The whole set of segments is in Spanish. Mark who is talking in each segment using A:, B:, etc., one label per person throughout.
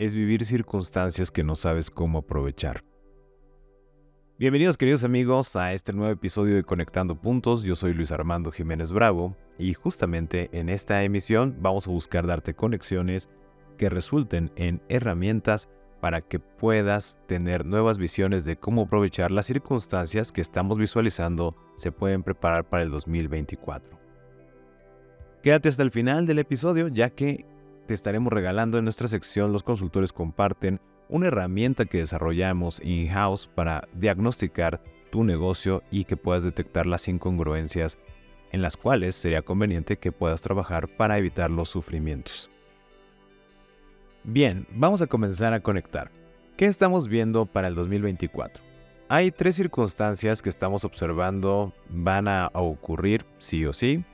A: es vivir circunstancias que no sabes cómo aprovechar. Bienvenidos queridos amigos a este nuevo episodio de Conectando Puntos, yo soy Luis Armando Jiménez Bravo y justamente en esta emisión vamos a buscar darte conexiones que resulten en herramientas para que puedas tener nuevas visiones de cómo aprovechar las circunstancias que estamos visualizando se pueden preparar para el 2024. Quédate hasta el final del episodio ya que te estaremos regalando en nuestra sección Los consultores comparten una herramienta que desarrollamos in-house para diagnosticar tu negocio y que puedas detectar las incongruencias en las cuales sería conveniente que puedas trabajar para evitar los sufrimientos. Bien, vamos a comenzar a conectar. ¿Qué estamos viendo para el 2024? Hay tres circunstancias que estamos observando van a ocurrir sí o sí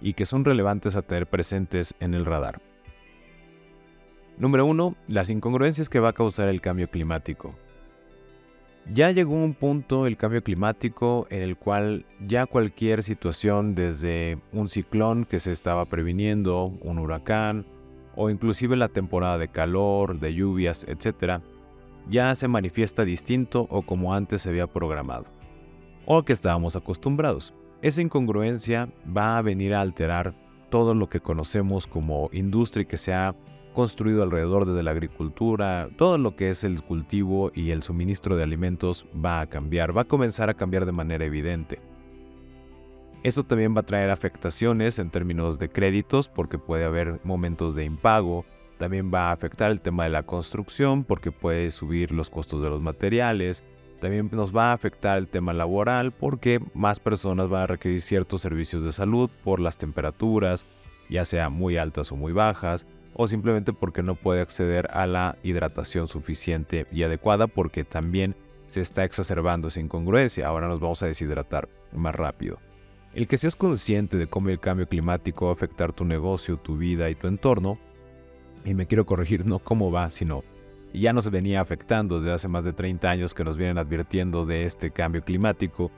A: y que son relevantes a tener presentes en el radar. Número 1. Las incongruencias que va a causar el cambio climático. Ya llegó un punto el cambio climático en el cual ya cualquier situación, desde un ciclón que se estaba previniendo, un huracán, o inclusive la temporada de calor, de lluvias, etc., ya se manifiesta distinto o como antes se había programado, o que estábamos acostumbrados. Esa incongruencia va a venir a alterar todo lo que conocemos como industria que se construido alrededor de la agricultura, todo lo que es el cultivo y el suministro de alimentos va a cambiar, va a comenzar a cambiar de manera evidente. Eso también va a traer afectaciones en términos de créditos porque puede haber momentos de impago, también va a afectar el tema de la construcción porque puede subir los costos de los materiales, también nos va a afectar el tema laboral porque más personas van a requerir ciertos servicios de salud por las temperaturas, ya sea muy altas o muy bajas, o simplemente porque no puede acceder a la hidratación suficiente y adecuada porque también se está exacerbando esa incongruencia. Ahora nos vamos a deshidratar más rápido. El que seas consciente de cómo el cambio climático va a afectar tu negocio, tu vida y tu entorno, y me quiero corregir no cómo va, sino ya nos venía afectando desde hace más de 30 años que nos vienen advirtiendo de este cambio climático,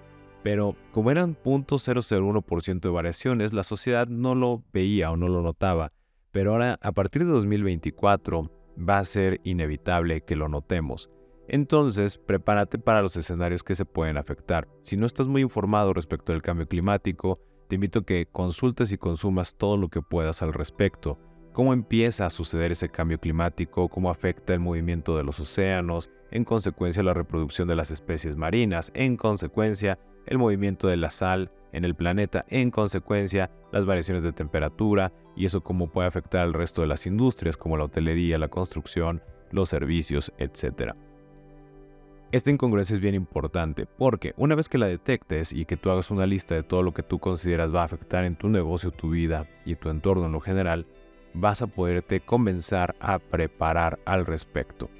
A: pero como eran 0.001% de variaciones, la sociedad no lo veía o no lo notaba pero ahora a partir de 2024 va a ser inevitable que lo notemos. Entonces, prepárate para los escenarios que se pueden afectar. Si no estás muy informado respecto del cambio climático, te invito a que consultes y consumas todo lo que puedas al respecto. Cómo empieza a suceder ese cambio climático, cómo afecta el movimiento de los océanos, en consecuencia la reproducción de las especies marinas, en consecuencia el movimiento de la sal, en el planeta, en consecuencia las variaciones de temperatura y eso cómo puede afectar al resto de las industrias como la hotelería, la construcción, los servicios, etc. Esta incongruencia es bien importante porque una vez que la detectes y que tú hagas una lista de todo lo que tú consideras va a afectar en tu negocio, tu vida y tu entorno en lo general, vas a poderte comenzar a preparar al respecto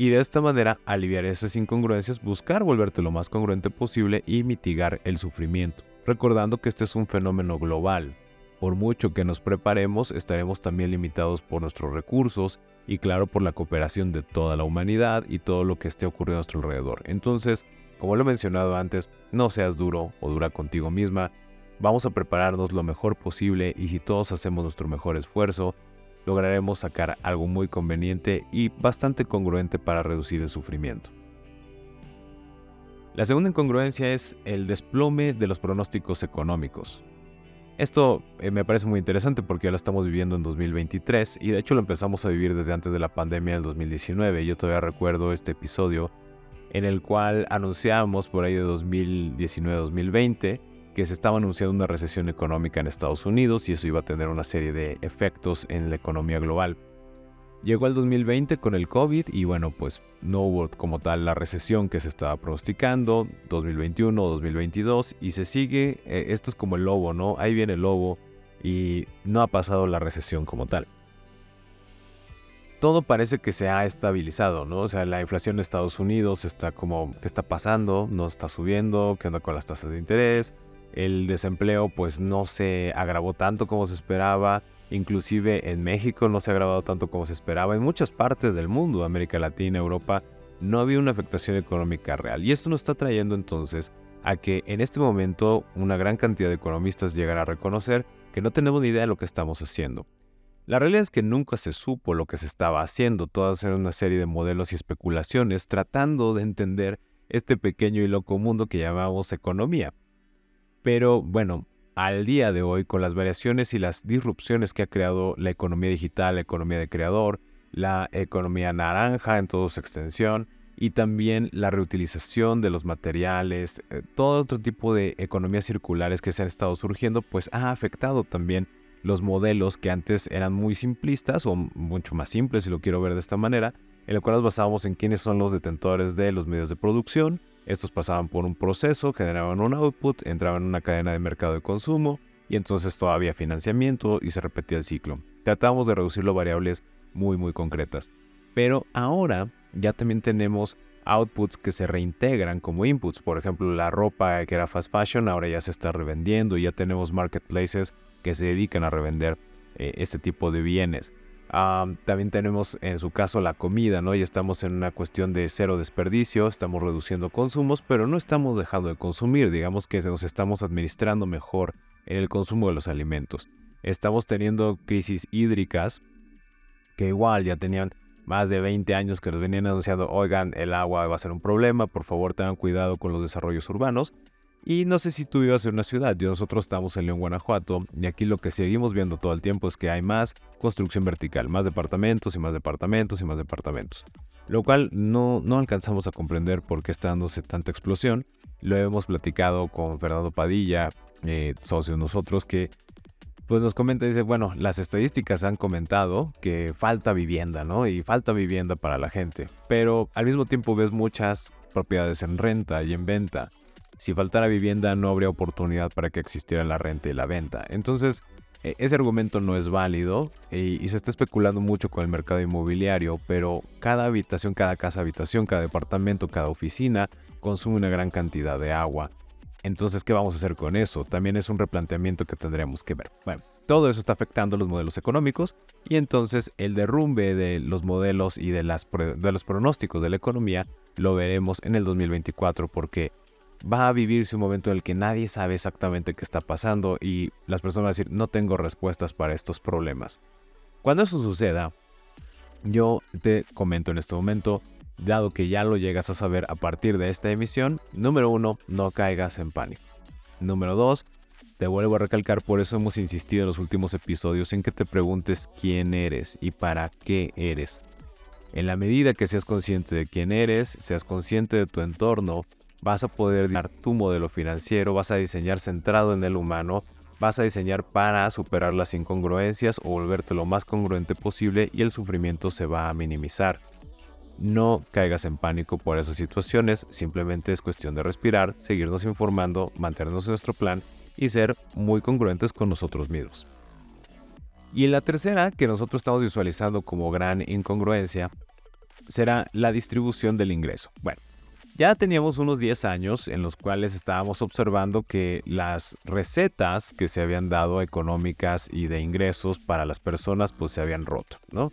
A: y de esta manera aliviar esas incongruencias, buscar volverte lo más congruente posible y mitigar el sufrimiento, recordando que este es un fenómeno global. Por mucho que nos preparemos, estaremos también limitados por nuestros recursos y claro por la cooperación de toda la humanidad y todo lo que esté ocurriendo a nuestro alrededor. Entonces, como lo he mencionado antes, no seas duro o dura contigo misma, vamos a prepararnos lo mejor posible y si todos hacemos nuestro mejor esfuerzo, lograremos sacar algo muy conveniente y bastante congruente para reducir el sufrimiento. La segunda incongruencia es el desplome de los pronósticos económicos. Esto eh, me parece muy interesante porque ya lo estamos viviendo en 2023 y de hecho lo empezamos a vivir desde antes de la pandemia del 2019. Yo todavía recuerdo este episodio en el cual anunciamos por ahí de 2019-2020 que se estaba anunciando una recesión económica en Estados Unidos y eso iba a tener una serie de efectos en la economía global. Llegó el 2020 con el COVID y bueno, pues no hubo como tal la recesión que se estaba pronosticando, 2021 o 2022, y se sigue, eh, esto es como el lobo, ¿no? Ahí viene el lobo y no ha pasado la recesión como tal. Todo parece que se ha estabilizado, ¿no? O sea, la inflación en Estados Unidos está como, ¿qué está pasando? No está subiendo, ¿qué onda con las tasas de interés? El desempleo pues no se agravó tanto como se esperaba Inclusive en México no se ha agravado tanto como se esperaba. En muchas partes del mundo, América Latina, Europa, no había una afectación económica real. Y esto nos está trayendo entonces a que en este momento una gran cantidad de economistas llegan a reconocer que no tenemos ni idea de lo que estamos haciendo. La realidad es que nunca se supo lo que se estaba haciendo, todas eran una serie de modelos y especulaciones tratando de entender este pequeño y loco mundo que llamamos economía. Pero bueno, al día de hoy con las variaciones y las disrupciones que ha creado la economía digital, la economía de creador, la economía naranja en toda su extensión y también la reutilización de los materiales, eh, todo otro tipo de economías circulares que se han estado surgiendo, pues ha afectado también los modelos que antes eran muy simplistas o mucho más simples, si lo quiero ver de esta manera, en el cual nos basábamos en quiénes son los detentores de los medios de producción, estos pasaban por un proceso, generaban un output, entraban en una cadena de mercado de consumo y entonces todavía financiamiento y se repetía el ciclo. Tratamos de reducirlo a variables muy muy concretas. Pero ahora ya también tenemos outputs que se reintegran como inputs. Por ejemplo, la ropa que era fast fashion ahora ya se está revendiendo y ya tenemos marketplaces que se dedican a revender eh, este tipo de bienes también tenemos en su caso la comida, ¿no? Y estamos en una cuestión de cero desperdicio, estamos reduciendo consumos, pero no estamos dejando de consumir, digamos que nos estamos administrando mejor en el consumo de los alimentos. Estamos teniendo crisis hídricas que igual ya tenían más de 20 años que nos venían anunciando, oigan, el agua va a ser un problema, por favor tengan cuidado con los desarrollos urbanos. Y no sé si tú vivas en una ciudad, nosotros estamos en León, Guanajuato, y aquí lo que seguimos viendo todo el tiempo es que hay más construcción vertical, más departamentos y más departamentos y más departamentos. Lo cual no, no alcanzamos a comprender por qué está dándose tanta explosión. Lo hemos platicado con Fernando Padilla, eh, socio de nosotros, que pues nos comenta, dice, bueno, las estadísticas han comentado que falta vivienda, ¿no? Y falta vivienda para la gente. Pero al mismo tiempo ves muchas propiedades en renta y en venta si faltara vivienda no habría oportunidad para que existiera la renta y la venta. Entonces, e, ese argumento no es válido y, se está especulando mucho con el mercado inmobiliario, pero cada habitación, cada casa habitación, cada departamento, cada oficina consume una gran cantidad de agua. Entonces, ¿qué vamos a hacer con eso? También es un replanteamiento que tendremos que ver. Bueno, todo eso está afectando los modelos económicos y entonces el derrumbe de los modelos y de, las, de los pronósticos de la economía lo veremos en el 2024 porque va a vivirse un momento en el que nadie sabe exactamente qué está pasando y las personas van a decir, no tengo respuestas para estos problemas. Cuando eso suceda, yo te comento en este momento, dado que ya lo llegas a saber a partir de esta emisión, número uno, no caigas en pánico. Número dos, te vuelvo a recalcar, por eso hemos insistido en los últimos episodios en que te preguntes quién eres y para qué eres. En la medida que seas consciente de quién eres, seas consciente de tu entorno, vas a poder dar tu modelo financiero, vas a diseñar centrado en el humano, vas a diseñar para superar las incongruencias o volverte lo más congruente posible y el sufrimiento se va a minimizar. No caigas en pánico por esas situaciones, simplemente es cuestión de respirar, seguirnos informando, mantenernos en nuestro plan y ser muy congruentes con nosotros mismos. Y la tercera, que nosotros estamos visualizando como gran incongruencia, será la distribución del ingreso. Bueno, ya teníamos unos 10 años en los cuales estábamos observando que las recetas que se habían dado económicas y de ingresos para las personas pues se habían roto, ¿no?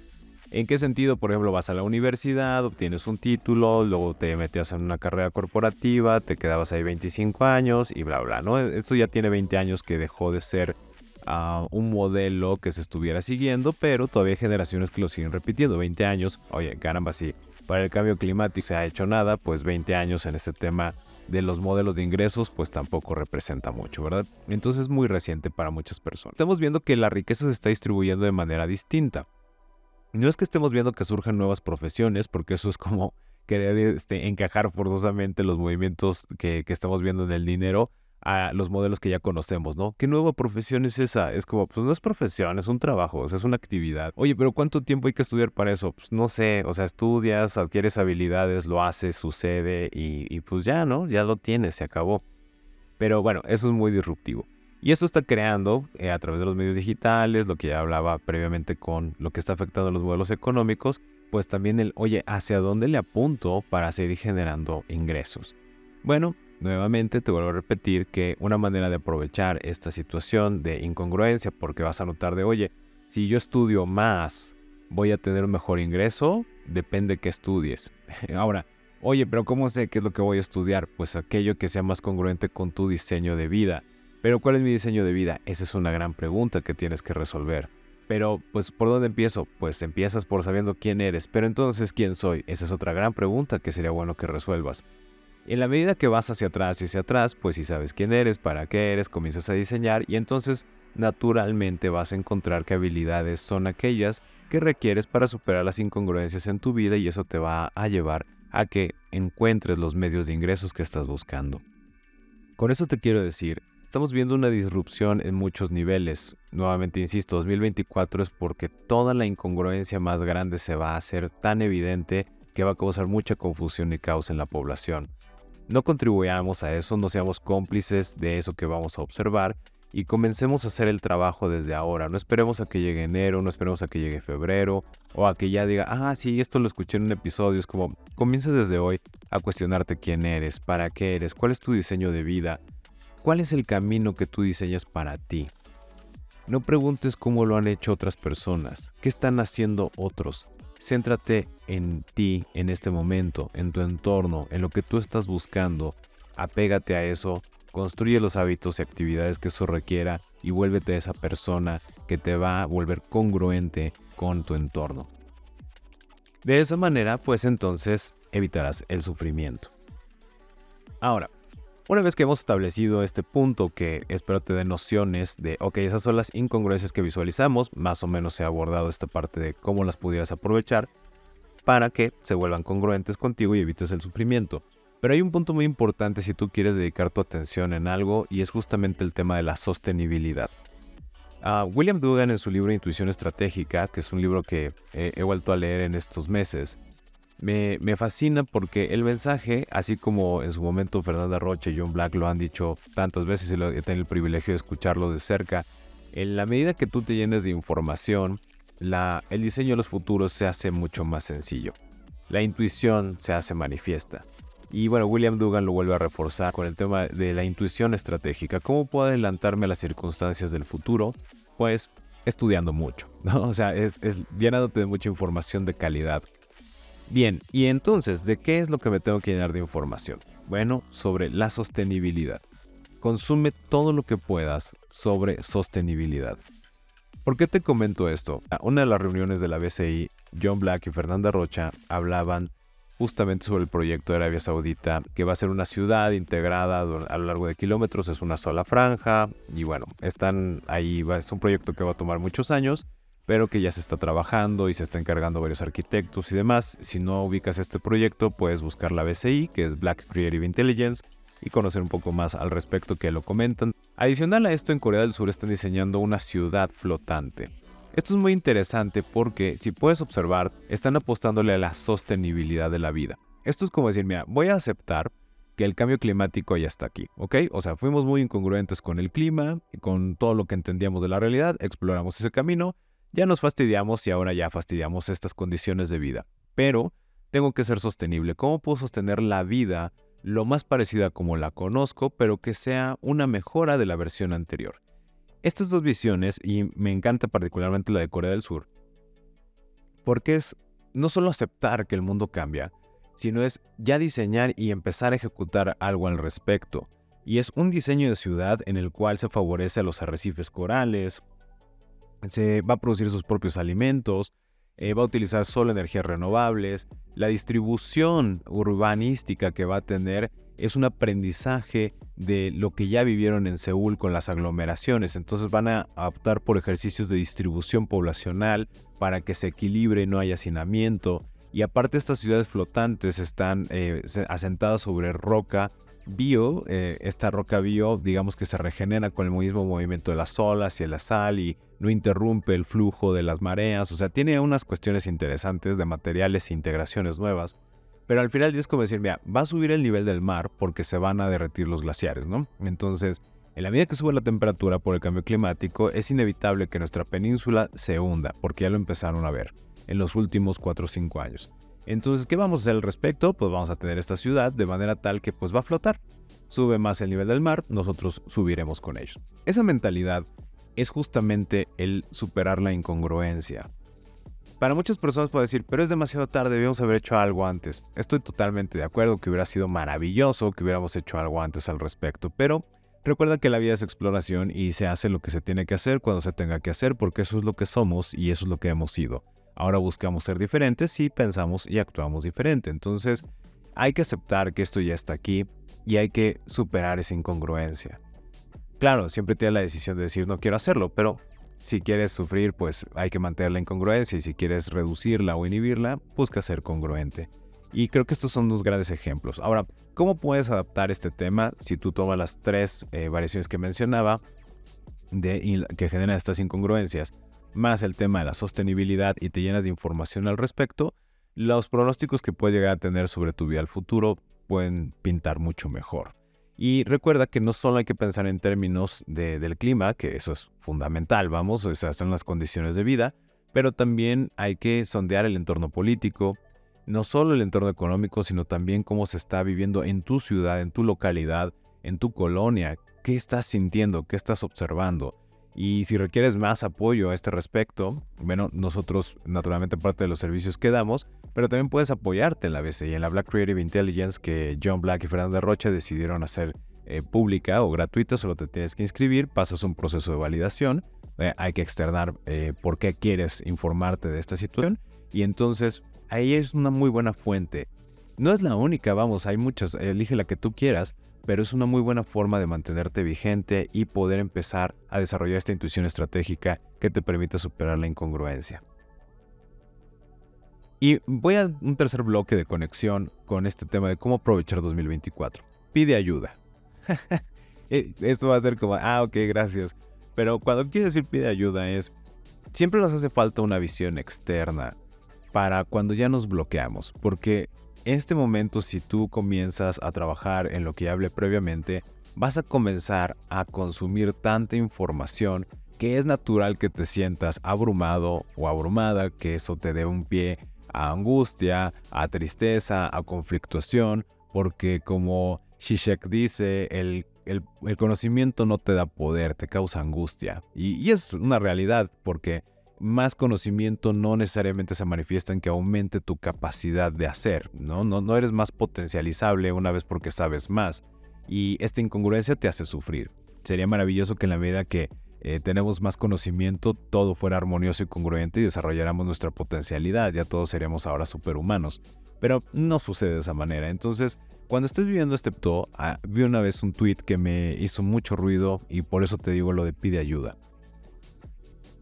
A: ¿En qué sentido? Por ejemplo, vas a la universidad, obtienes un título, luego te metías en una carrera corporativa, te quedabas ahí 25 años y bla, bla, ¿no? Esto ya tiene 20 años que dejó de ser ah, un modelo que se estuviera siguiendo, pero todavía hay generaciones que lo siguen repitiendo. 20 años, oye, caramba, sí, para el cambio climático se ha hecho nada, pues 20 años en este tema de los modelos de ingresos, pues tampoco representa mucho, ¿verdad? Entonces es muy reciente para muchas personas. Estamos viendo que la riqueza se está distribuyendo de manera distinta. No es que estemos viendo que surjan nuevas profesiones, porque eso es como querer este, encajar forzosamente los movimientos que, que estamos viendo en el dinero a los modelos que ya conocemos, ¿no? ¿Qué nueva profesión es esa? Es como, pues no es profesión, es un trabajo, es una actividad. Oye, pero ¿cuánto tiempo hay que estudiar para eso? Pues no sé, o sea, estudias, adquieres habilidades, lo haces, sucede y, pues ya, ¿no? Ya lo tienes, se acabó. Pero bueno, eso es muy disruptivo. Y esto está creando eh, a través de los medios digitales, lo que ya hablaba previamente con lo que está afectando a los modelos económicos, pues también el, oye, ¿hacia dónde le apunto para seguir generando ingresos? Bueno, nuevamente te vuelvo a repetir que una manera de aprovechar esta situación de incongruencia, porque vas a notar de, oye, si yo estudio más, voy a tener un mejor ingreso, depende que estudies. Ahora, oye, pero ¿cómo sé qué es lo que voy a estudiar? Pues aquello que sea más congruente con tu diseño de vida pero ¿cuál es mi diseño de vida? Esa es una gran pregunta que tienes que resolver. Pero, pues, ¿por dónde empiezo? Pues empiezas por sabiendo quién eres. Pero entonces, ¿quién soy? Esa es otra gran pregunta que sería bueno que resuelvas. En la medida que vas hacia atrás y hacia atrás, pues si sabes quién eres, para qué eres, comienzas a diseñar y entonces naturalmente vas a encontrar qué habilidades son aquellas que requieres para superar las incongruencias en tu vida y eso te va a llevar a que encuentres los medios de ingresos que estás buscando. Con eso te quiero decir Estamos viendo una disrupción en muchos niveles. Nuevamente insisto, 2024 es porque toda la incongruencia más grande se va a hacer tan evidente que va a causar mucha confusión y caos en la población. No contribuyamos a eso, no seamos cómplices de eso que vamos a observar y comencemos a hacer el trabajo desde ahora. No esperemos a que llegue enero, no esperemos a que llegue febrero o a que ya diga, ah, sí, esto lo escuché en un episodio. Es como, comienza desde hoy a cuestionarte quién eres, para qué eres, cuál es tu diseño de vida, ¿Cuál es el camino que tú diseñas para ti? No preguntes cómo lo han hecho otras personas, qué están haciendo otros. Céntrate en ti, en este momento, en tu entorno, en lo que tú estás buscando. Apégate a eso, construye los hábitos y actividades que eso requiera y vuélvete esa persona que te va a volver congruente con tu entorno. De esa manera, pues entonces evitarás el sufrimiento. Ahora, una vez que hemos establecido este punto que espero te dé nociones de, ok, esas son las incongruencias que visualizamos, más o menos se ha abordado esta parte de cómo las pudieras aprovechar para que se vuelvan congruentes contigo y evites el sufrimiento. Pero hay un punto muy importante si tú quieres dedicar tu atención en algo y es justamente el tema de la sostenibilidad. Ah, William Dugan en su libro Intuición Estratégica, que es un libro que he vuelto a leer en estos meses, me, fascina porque el mensaje, así como en su momento Fernanda Rocha y John Black lo han dicho tantas veces y he tenido el privilegio de escucharlo de cerca, en la medida que tú te llenes de información, el diseño de los futuros se hace mucho más sencillo. La intuición se hace manifiesta. Y bueno, William Dugan lo vuelve a reforzar con el tema de la intuición estratégica. ¿Cómo puedo adelantarme a las circunstancias del futuro? Pues estudiando mucho, ¿no? O sea, es, es llenándote de mucha información de calidad. Bien, y entonces, ¿de qué es lo que me tengo que llenar de información? Bueno, sobre la sostenibilidad. Consume todo lo que puedas sobre sostenibilidad. ¿Por qué te comento esto? A una de las reuniones de la BCI, John Black y Fernanda Rocha hablaban justamente sobre el proyecto de Arabia Saudita, que va a ser una ciudad integrada a lo largo de kilómetros, es una sola franja, y bueno, están ahí, es un proyecto que va a tomar muchos años, pero que ya se está trabajando y se está encargando varios arquitectos y demás. Si no ubicas este proyecto, puedes buscar la BCI, que es Black Creative Intelligence, y conocer un poco más al respecto que lo comentan. Adicional a esto, en Corea del Sur están diseñando una ciudad flotante. Esto es muy interesante porque, si puedes observar, están apostándole a la sostenibilidad de la vida. Esto es como decir, mira, voy a aceptar que el cambio climático ya está aquí, ¿ok? O sea, fuimos muy incongruentes con el clima, con todo lo que entendíamos de la realidad, exploramos ese camino, ya nos fastidiamos y ahora ya fastidiamos estas condiciones de vida. Pero tengo que ser sostenible. ¿Cómo puedo sostener la vida lo más parecida como la conozco, pero que sea una mejora de la versión anterior? Estas dos visiones, y me encanta particularmente la de Corea del Sur, porque es no solo aceptar que el mundo cambia, sino es ya diseñar y empezar a ejecutar algo al respecto. Y es un diseño de ciudad en el cual se favorece a los arrecifes corales, se va a producir sus propios alimentos, eh, va a utilizar solo energías renovables. La distribución urbanística que va a tener es un aprendizaje de lo que ya vivieron en Seúl con las aglomeraciones. Entonces van a optar por ejercicios de distribución poblacional para que se equilibre no haya hacinamiento. Y aparte estas ciudades flotantes están eh, asentadas sobre roca bio, eh, esta roca bio, digamos que se regenera con el mismo movimiento de las olas y la sal y no interrumpe el flujo de las mareas, o sea, tiene unas cuestiones interesantes de materiales e integraciones nuevas. Pero al final es como decir, mira, va a subir el nivel del mar porque se van a derretir los glaciares, ¿no? Entonces, en la medida que sube la temperatura por el cambio climático, es inevitable que nuestra península se hunda, porque ya lo empezaron a ver en los últimos 4 o 5 años. Entonces, ¿qué vamos a hacer al respecto? Pues vamos a tener esta ciudad de manera tal que pues va a flotar. Sube más el nivel del mar, nosotros subiremos con ellos. Esa mentalidad es justamente el superar la incongruencia. Para muchas personas puede decir, pero es demasiado tarde, debíamos haber hecho algo antes. Estoy totalmente de acuerdo que hubiera sido maravilloso que hubiéramos hecho algo antes al respecto, pero recuerda que la vida es exploración y se hace lo que se tiene que hacer cuando se tenga que hacer porque eso es lo que somos y eso es lo que hemos sido. Ahora buscamos ser diferentes y pensamos y actuamos diferente. Entonces hay que aceptar que esto ya está aquí y hay que superar esa incongruencia. Claro, siempre tienes la decisión de decir no quiero hacerlo, pero si quieres sufrir, pues hay que mantener la incongruencia y si quieres reducirla o inhibirla, busca ser congruente. Y creo que estos son dos grandes ejemplos. Ahora, ¿cómo puedes adaptar este tema si tú tomas las tres eh, variaciones que mencionaba de, que generan estas incongruencias, más el tema de la sostenibilidad y te llenas de información al respecto? Los pronósticos que puedes llegar a tener sobre tu vida al futuro pueden pintar mucho mejor. Y recuerda que no solo hay que pensar en términos del clima, que eso es fundamental, vamos, esas son las condiciones de vida, pero también hay que sondear el entorno político, no solo el entorno económico, sino también cómo se está viviendo en tu ciudad, en tu localidad, en tu colonia, qué estás sintiendo, qué estás observando. Y si requieres más apoyo a este respecto, bueno, nosotros naturalmente parte de los servicios que damos, pero también puedes apoyarte en la BCI, en la Black Creative Intelligence que John Black y Fernanda Rocha decidieron hacer eh, pública o gratuita, solo te tienes que inscribir, pasas un proceso de validación, eh, hay que externar eh, por qué quieres informarte de esta situación y entonces ahí es una muy buena fuente. No es la única, vamos, hay muchas, elige la que tú quieras, pero es una muy buena forma de mantenerte vigente y poder empezar a desarrollar esta intuición estratégica que te permite superar la incongruencia. Y voy a un tercer bloque de conexión con este tema de cómo aprovechar 2024. Pide ayuda. Eh, esto va a ser como, ah, ok, gracias. Pero cuando quiero decir pide ayuda es, siempre nos hace falta una visión externa para cuando ya nos bloqueamos, porque este momento, si tú comienzas a trabajar en lo que hablé previamente, vas a comenzar a consumir tanta información que es natural que te sientas abrumado o abrumada, que eso te dé un pie a angustia, a tristeza, a conflictuación, porque como Shishak dice, el, conocimiento no te da poder, te causa angustia. y es una realidad, porque más conocimiento no necesariamente se manifiesta en que aumente tu capacidad de hacer, ¿no? No, no eres más potencializable una vez porque sabes más. Y esta incongruencia te hace sufrir. Sería maravilloso que en la medida que eh, tenemos más conocimiento, todo fuera armonioso y congruente y desarrolláramos nuestra potencialidad. Ya todos seríamos ahora superhumanos. Pero no sucede de esa manera. Entonces, cuando estés viviendo este ah, vi una vez un tweet que me hizo mucho ruido y por eso te digo lo de pide ayuda.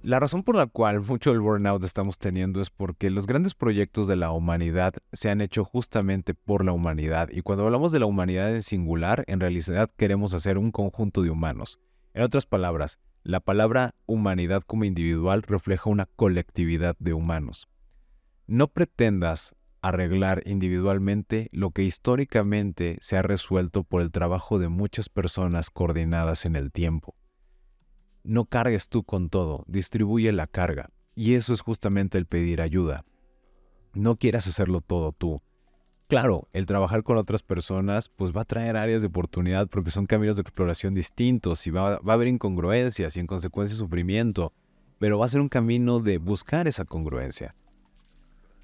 A: La razón por la cual mucho del burnout estamos teniendo es porque los grandes proyectos de la humanidad se han hecho justamente por la humanidad y cuando hablamos de la humanidad en singular, en realidad queremos hacer un conjunto de humanos. En otras palabras, la palabra humanidad como individual refleja una colectividad de humanos. No pretendas arreglar individualmente lo que históricamente se ha resuelto por el trabajo de muchas personas coordinadas en el tiempo. No cargues tú con todo, distribuye la carga. Y eso es justamente el pedir ayuda. No quieras hacerlo todo tú. Claro, el trabajar con otras personas pues va a traer áreas de oportunidad porque son caminos de exploración distintos y va, va a haber incongruencias y en consecuencia sufrimiento, pero va a ser un camino de buscar esa congruencia.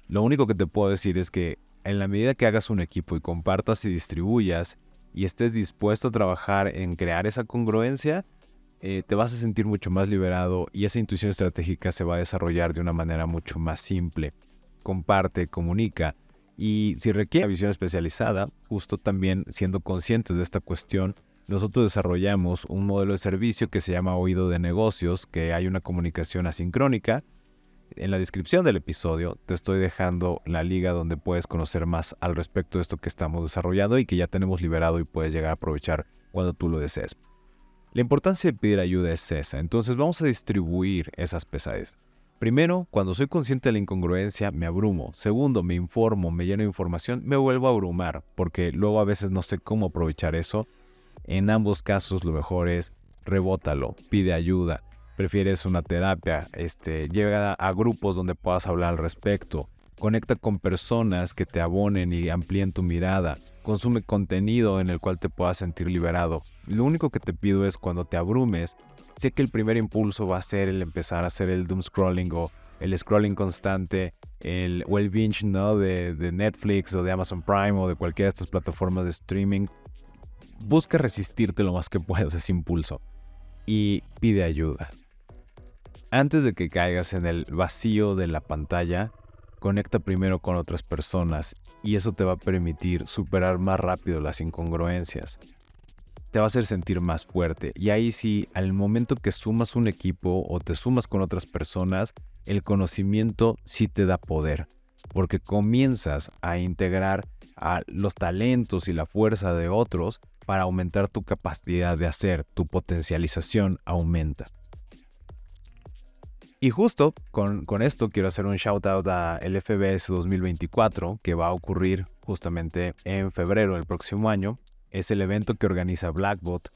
A: Lo único que te puedo decir es que en la medida que hagas un equipo y compartas y distribuyas y estés dispuesto a trabajar en crear esa congruencia, eh, te vas a sentir mucho más liberado y esa intuición estratégica se va a desarrollar de una manera mucho más simple. Comparte, comunica y si requiere visión especializada, justo también siendo conscientes de esta cuestión, nosotros desarrollamos un modelo de servicio que se llama oído de negocios, que hay una comunicación asincrónica En la descripción del episodio te estoy dejando la liga donde puedes conocer más al respecto de esto que estamos desarrollando y que ya tenemos liberado y puedes llegar a aprovechar cuando tú lo desees. La importancia de pedir ayuda es esa, entonces vamos a distribuir esas pesadez. Primero, cuando soy consciente de la incongruencia, me abrumo. Segundo, me informo, me lleno de información, me vuelvo a abrumar, porque luego a veces no sé cómo aprovechar eso. En ambos casos lo mejor es rebótalo, pide ayuda, prefieres una terapia, este, llega a grupos donde puedas hablar al respecto, conecta con personas que te abonen y amplíen tu mirada, consume contenido en el cual te puedas sentir liberado. Lo único que te pido es cuando te abrumes, sé que el primer impulso va a ser el empezar a hacer el doom scrolling o el scrolling constante, el, o el binge ¿no? de, de Netflix o de Amazon Prime o de cualquiera de estas plataformas de streaming. Busca resistirte lo más que puedas ese impulso y pide ayuda. Antes de que caigas en el vacío de la pantalla, conecta primero con otras personas y eso te va a permitir superar más rápido las incongruencias. Te va a hacer sentir más fuerte y ahí sí, al momento que sumas un equipo o te sumas con otras personas, el conocimiento sí te da poder, porque comienzas a integrar a los talentos y la fuerza de otros para aumentar tu capacidad de hacer, tu potencialización aumenta. Y justo con, esto quiero hacer un shout out a el FBS 2024 que va a ocurrir justamente en febrero del próximo año. Es el evento que organiza Blackbot.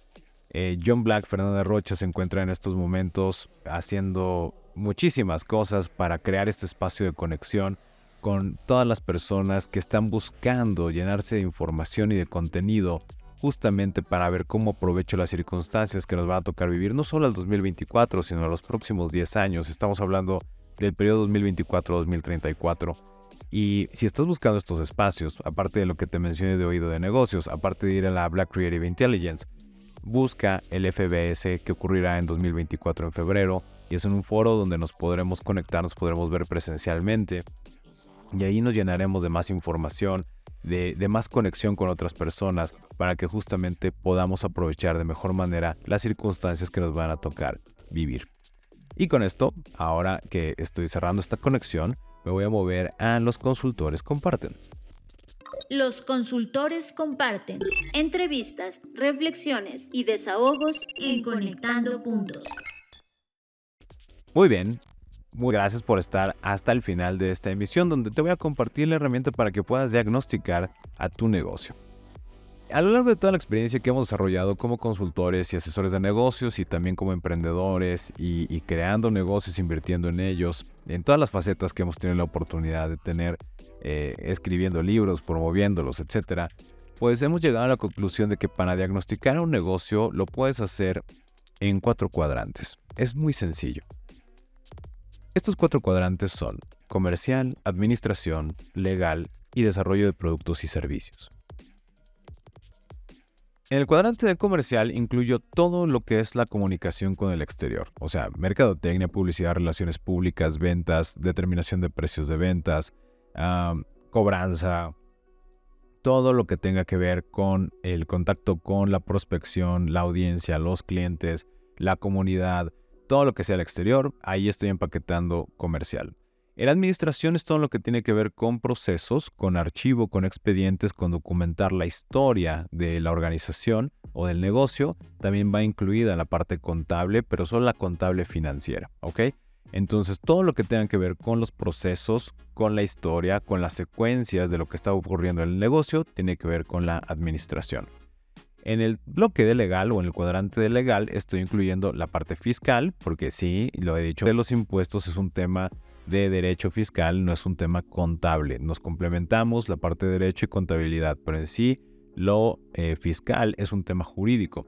A: Eh, John Black, Fernanda Rocha se encuentra en estos momentos haciendo muchísimas cosas para crear este espacio de conexión con todas las personas que están buscando llenarse de información y de contenido justamente para ver cómo aprovecho las circunstancias que nos va a tocar vivir, no solo al 2024, sino a los próximos 10 años. Estamos hablando del periodo 2024-2034. Y si estás buscando estos espacios, aparte de lo que te mencioné de oído de negocios, aparte de ir a la Black Creative Intelligence, busca el FBS que ocurrirá en 2024 en febrero y es en un foro donde nos podremos conectar, nos podremos ver presencialmente y ahí nos llenaremos de más información, de, más conexión con otras personas para que justamente podamos aprovechar de mejor manera las circunstancias que nos van a tocar vivir. Y con esto, ahora que estoy cerrando esta conexión, me voy a mover a los consultores comparten.
B: Los consultores comparten entrevistas, reflexiones y desahogos en Conectando Puntos.
A: Muy bien, muy gracias por estar hasta el final de esta emisión donde te voy a compartir la herramienta para que puedas diagnosticar a tu negocio. A lo largo de toda la experiencia que hemos desarrollado como consultores y asesores de negocios y también como emprendedores y, creando negocios, invirtiendo en ellos, en todas las facetas que hemos tenido la oportunidad de tener, eh, escribiendo libros, promoviéndolos, etc., pues hemos llegado a la conclusión de que para diagnosticar un negocio lo puedes hacer en cuatro cuadrantes. Es muy sencillo. Estos cuatro cuadrantes son comercial, administración, legal y desarrollo de productos y servicios. En el cuadrante de comercial incluyo todo lo que es la comunicación con el exterior, o sea, mercadotecnia, publicidad, relaciones públicas, ventas, determinación de precios de ventas, cobranza, todo lo que tenga que ver con el contacto con la prospección, la audiencia, los clientes, la comunidad, todo lo que sea el exterior, ahí estoy empaquetando comercial. En administración es todo lo que tiene que ver con procesos, con archivo, con expedientes, con documentar la historia de la organización o del negocio. También va incluida la parte contable, pero solo la contable financiera, ¿ok? Entonces todo lo que tenga que ver con los procesos, con la historia, con las secuencias de lo que está ocurriendo en el negocio, tiene que ver con la administración. En el bloque de legal o en el cuadrante de legal estoy incluyendo la parte fiscal, porque sí, lo he dicho, de los impuestos es un tema de derecho fiscal, no es un tema contable. Nos complementamos la parte de derecho y contabilidad, pero en sí lo eh, fiscal es un tema jurídico.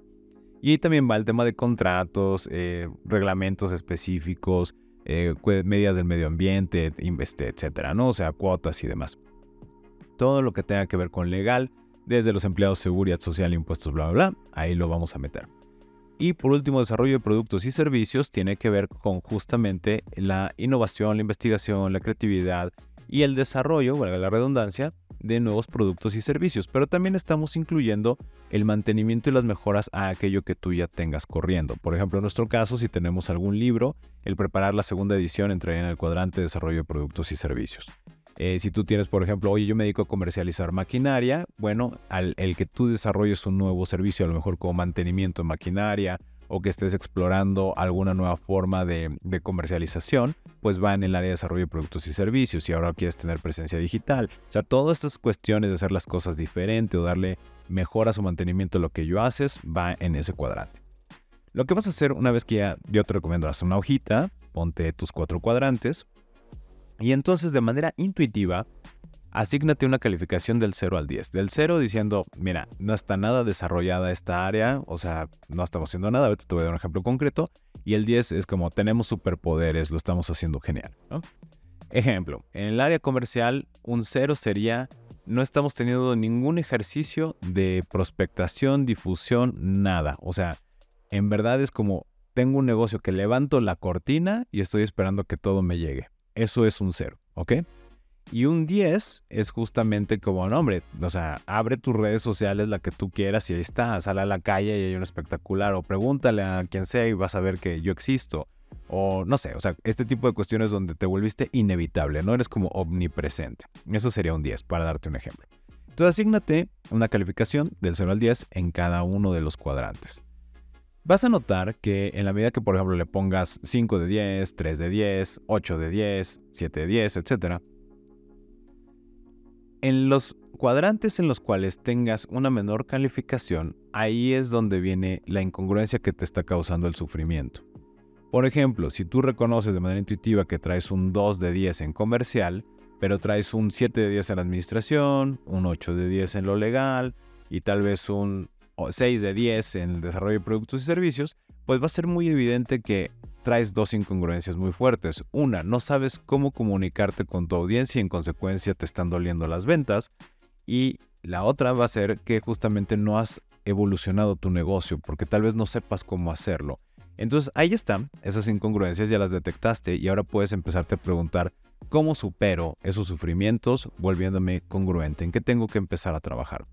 A: Y también va el tema de contratos, eh, reglamentos específicos, eh, medidas del medio ambiente, etcétera, ¿no? O sea, cuotas y demás. Todo lo que tenga que ver con legal desde los empleados, seguridad social, impuestos, bla, bla, bla, ahí lo vamos a meter. Y por último, desarrollo de productos y servicios tiene que ver con justamente la innovación, la investigación, la creatividad y el desarrollo, valga la redundancia, de nuevos productos y servicios, pero también estamos incluyendo el mantenimiento y las mejoras a aquello que tú ya tengas corriendo. Por ejemplo, en nuestro caso, si tenemos algún libro, el preparar la segunda edición entraría en el cuadrante de desarrollo de productos y servicios. Eh, si tú tienes, por ejemplo, oye, yo me dedico a comercializar maquinaria, bueno, al, el que tú desarrolles un nuevo servicio, a lo mejor como mantenimiento de maquinaria o que estés explorando alguna nueva forma de, comercialización, pues va en el área de desarrollo de productos y servicios y ahora quieres tener presencia digital. O sea, todas estas cuestiones de hacer las cosas diferente o darle mejoras o mantenimiento a lo que yo haces, va en ese cuadrante. Lo que vas a hacer una vez que ya yo te recomiendo hacer una hojita, ponte tus cuatro cuadrantes y entonces de manera intuitiva Asígnate una calificación del 0 al 10. Del 0 diciendo, mira, no está nada desarrollada esta área, o sea, no estamos haciendo nada, ahorita te voy a dar un ejemplo concreto. Y el 10 es como, tenemos superpoderes, lo estamos haciendo genial. Ejemplo, en el área comercial, un 0 sería, no estamos teniendo ningún ejercicio de prospectación, difusión, nada. O sea, en verdad es como, tengo un negocio que levanto la cortina y estoy esperando que todo me llegue. Eso es un 0, ¿ok? Y un 10 es justamente como, nombre, o sea, abre tus redes sociales, la que tú quieras, y ahí está, sale a la calle y hay un espectacular, o pregúntale a quien sea y vas a ver que yo existo. O no sé, o sea, este tipo de cuestiones donde te volviste inevitable, no eres como omnipresente. Eso sería un 10, para darte un ejemplo. Entonces, asígnate una calificación del 0 al 10 en cada uno de los cuadrantes. Vas a notar que en la medida que, por ejemplo, le pongas 5 de 10, 3 de 10, 8 de 10, 7 de 10, etcétera, en los cuadrantes en los cuales tengas una menor calificación, ahí es donde viene la incongruencia que te está causando el sufrimiento. Por ejemplo, si tú reconoces de manera intuitiva que traes un 2 de 10 en comercial, pero traes un 7 de 10 en administración, un 8 de 10 en lo legal y tal vez un 6 de 10 en el desarrollo de productos y servicios, pues va a ser muy evidente que traes dos incongruencias muy fuertes. Una, no sabes cómo comunicarte con tu audiencia y en consecuencia te están doliendo las ventas. Y la otra va a ser que justamente no has evolucionado tu negocio porque tal vez no sepas cómo hacerlo. Entonces ahí están, esas incongruencias ya las detectaste y ahora puedes empezarte a preguntar cómo supero esos sufrimientos volviéndome congruente, en qué tengo que empezar a trabajar.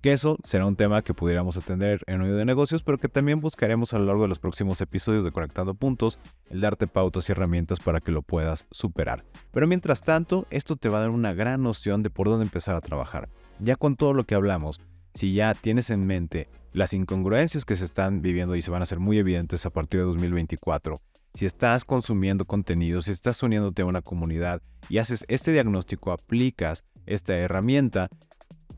A: Que eso será un tema que pudiéramos atender en Oído de Negocios, pero que también buscaremos a lo largo de los próximos episodios de Conectando Puntos, el darte pautas y herramientas para que lo puedas superar. Pero mientras tanto, esto te va a dar una gran noción de por dónde empezar a trabajar. Ya con todo lo que hablamos, si ya tienes en mente las incongruencias que se están viviendo y se van a hacer muy evidentes a partir de 2024, si estás consumiendo contenido, si estás uniéndote a una comunidad y haces este diagnóstico, aplicas esta herramienta,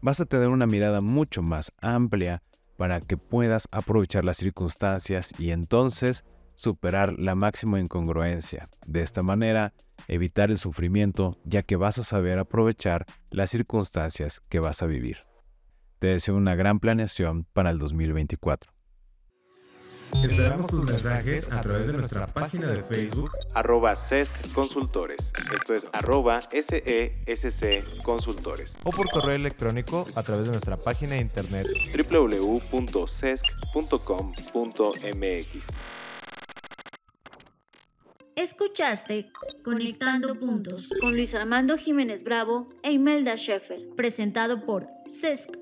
A: vas a tener una mirada mucho más amplia para que puedas aprovechar las circunstancias y entonces superar la máxima incongruencia. De esta manera, evitar el sufrimiento ya que vas a saber aprovechar las circunstancias que vas a vivir. Te deseo una gran planeación para el 2024.
C: Esperamos tus mensajes a través de nuestra página de Facebook
A: arroba SESC Consultores. Esto es arroba SESC Consultores.
D: O por correo electrónico a través de nuestra página de internet
A: www.sesc.com.mx.
B: Escuchaste Conectando Puntos con Luis Armando Jiménez Bravo e Imelda Sheffer, presentado por SESC